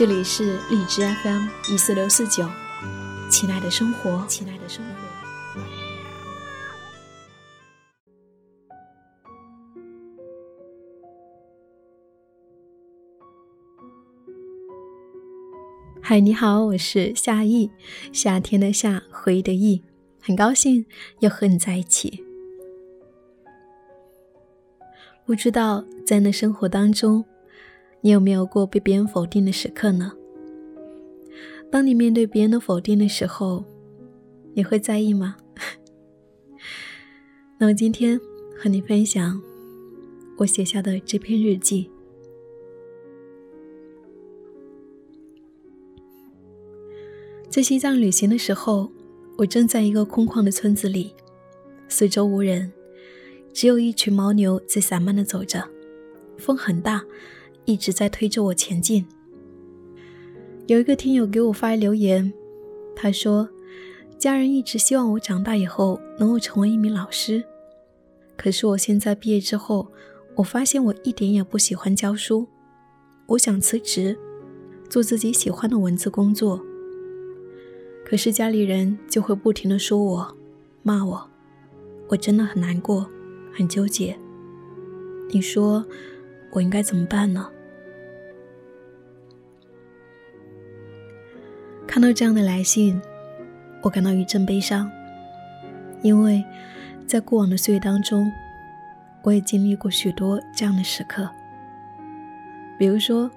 这里是荔枝 FM 一四六四九，亲爱的生活，亲爱的生活。嗨，你好，我是夏意，夏天的夏，回忆的忆，很高兴又和你在一起。不知道在那生活当中。你有没有过被别人否定的时刻呢？当你面对别人的否定的时候，你会在意吗？那我今天和你分享我写下的这篇日记。在西藏旅行的时候，我正在一个空旷的村子里，四周无人，只有一群牦牛在散漫的走着，风很大。一直在推着我前进。有一个听友给我发留言，他说：“家人一直希望我长大以后能够成为一名老师，可是我现在毕业之后，我发现我一点也不喜欢教书。我想辞职，做自己喜欢的文字工作。可是家里人就会不停的说我，骂我，我真的很难过，很纠结。你说我应该怎么办呢？”看到这样的来信，我感到一阵悲伤，因为在过往的岁月当中，我也经历过许多这样的时刻。比如说，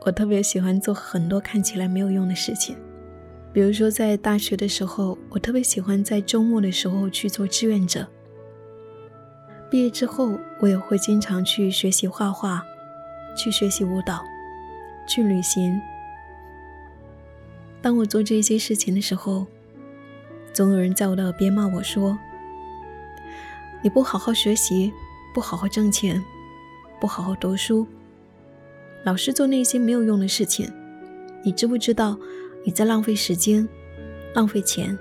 我特别喜欢做很多看起来没有用的事情，比如说在大学的时候，我特别喜欢在周末的时候去做志愿者。毕业之后，我也会经常去学习画画，去学习舞蹈，去旅行。当我做这些事情的时候，总有人在我的耳边骂我说：“你不好好学习，不好好挣钱，不好好读书，老是做那些没有用的事情，你知不知道你在浪费时间、浪费钱？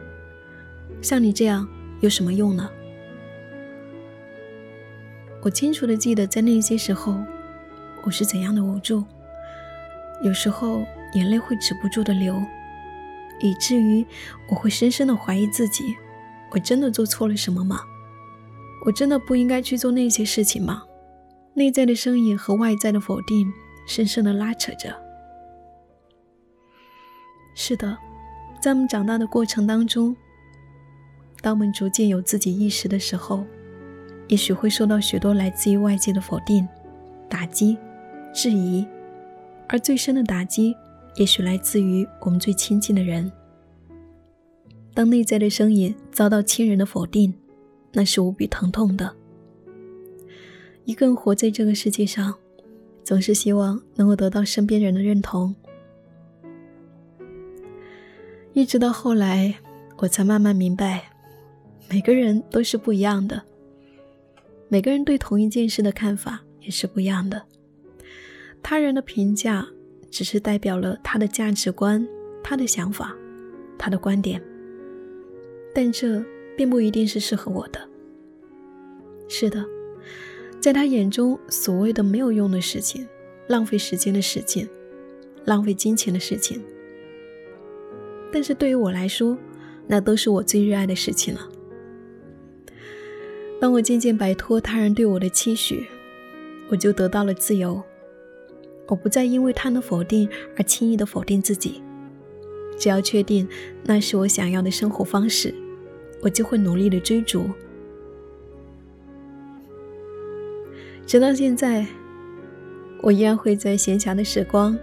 像你这样有什么用呢？”我清楚的记得，在那些时候，我是怎样的无助，有时候眼泪会止不住的流。以至于我会深深的怀疑自己：我真的做错了什么吗？我真的不应该去做那些事情吗？内在的声音和外在的否定深深的拉扯着。是的，在我们长大的过程当中，当我们逐渐有自己意识的时候，也许会受到许多来自于外界的否定、打击、质疑，而最深的打击。也许来自于我们最亲近的人。当内在的声音遭到亲人的否定，那是无比疼痛的。一个人活在这个世界上，总是希望能够得到身边人的认同。一直到后来，我才慢慢明白，每个人都是不一样的，每个人对同一件事的看法也是不一样的。他人的评价。只是代表了他的价值观、他的想法、他的观点，但这并不一定是适合我的。是的，在他眼中，所谓的没有用的事情、浪费时间的事情、浪费金钱的事情，但是对于我来说，那都是我最热爱的事情了。当我渐渐摆脱他人对我的期许，我就得到了自由。我不再因为他的否定而轻易的否定自己，只要确定那是我想要的生活方式，我就会努力的追逐。直到现在，我依然会在闲暇的时光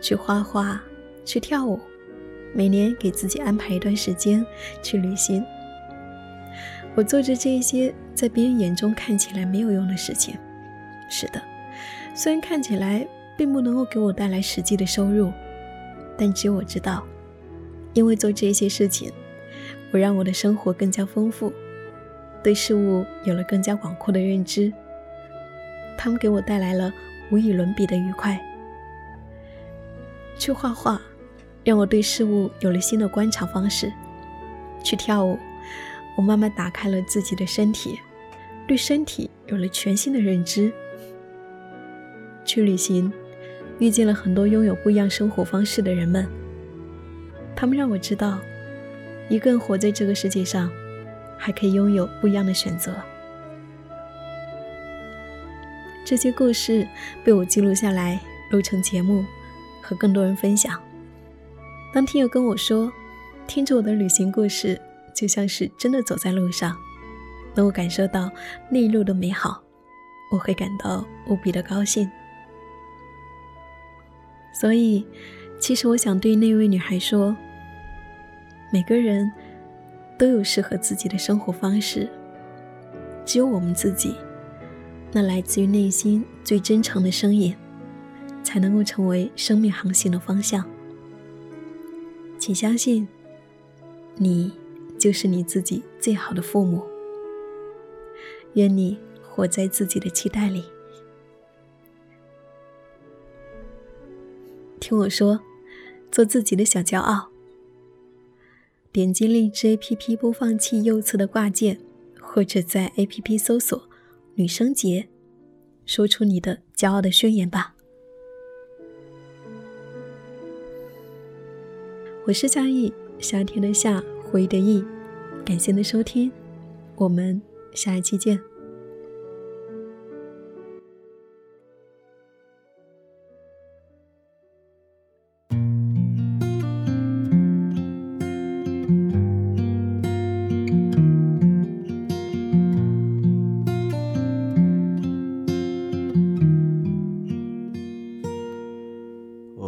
去画画、去跳舞，每年给自己安排一段时间去旅行。我做着这些在别人眼中看起来没有用的事情。是的，虽然看起来。并不能够给我带来实际的收入，但只有我知道，因为做这些事情，我让我的生活更加丰富，对事物有了更加广阔的认知。他们给我带来了无与伦比的愉快。去画画，让我对事物有了新的观察方式；去跳舞，我慢慢打开了自己的身体，对身体有了全新的认知。去旅行，遇见了很多拥有不一样生活方式的人们，他们让我知道，一个人活在这个世界上，还可以拥有不一样的选择。这些故事被我记录下来，录成节目，和更多人分享。当听友跟我说，听着我的旅行故事，就像是真的走在路上，能够感受到那一路的美好，我会感到无比的高兴。所以，其实我想对那位女孩说：每个人都有适合自己的生活方式，只有我们自己。那来自于内心最真诚的声音，才能够成为生命航行的方向。请相信，你就是你自己最好的父母。愿你活在自己的期待里。听我说，做自己的小骄傲。点击荔枝 APP 播放器右侧的挂件，或者在 APP 搜索。女生节，说出你的骄傲的宣言吧。我是夏意，夏天的夏，回忆的忆。感谢您的收听，我们下一期见。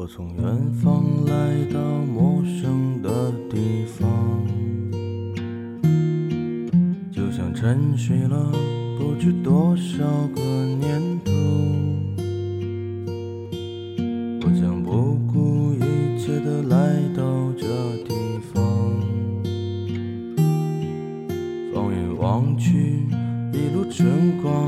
我从远方来到陌生的地方，就像沉睡了不知多少个年头，我将不顾一切的来到这地方。放眼望去，一路春光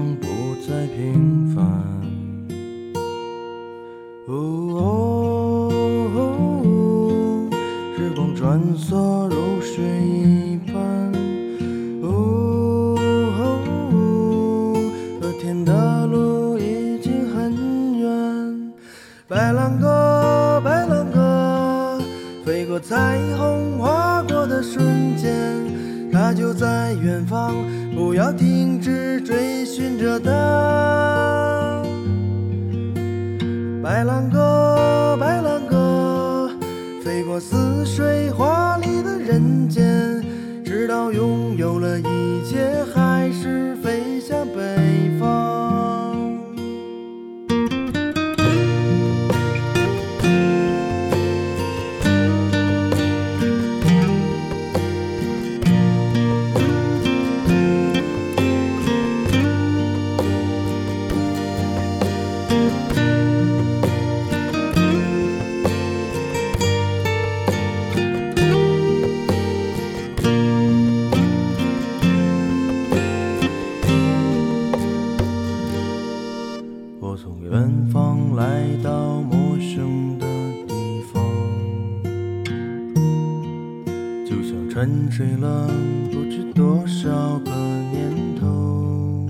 要停止追寻着它。白兰我从远方来到陌生的地方，就像沉睡了不知多少个年头，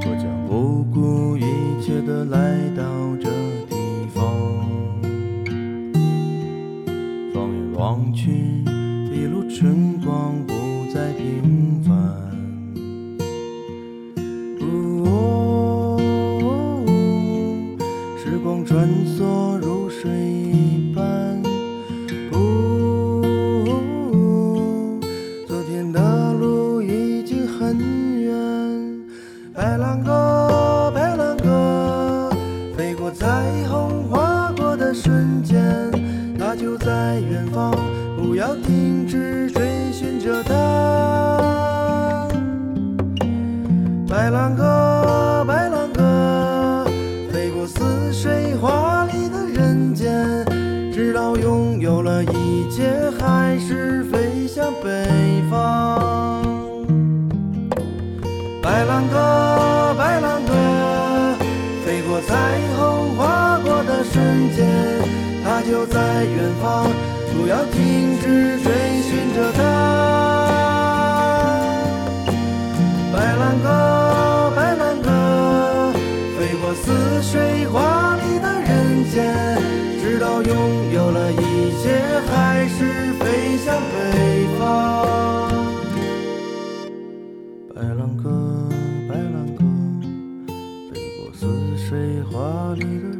我将不顾一切的来到这地方。放眼望去，一路春光不再平凡。一切还是飞向北方。白兰鸽，白兰鸽，飞过彩虹，划过的瞬间，它就在远方，不要停止追向北方。白兰鸽，白兰鸽，飞过似水华丽的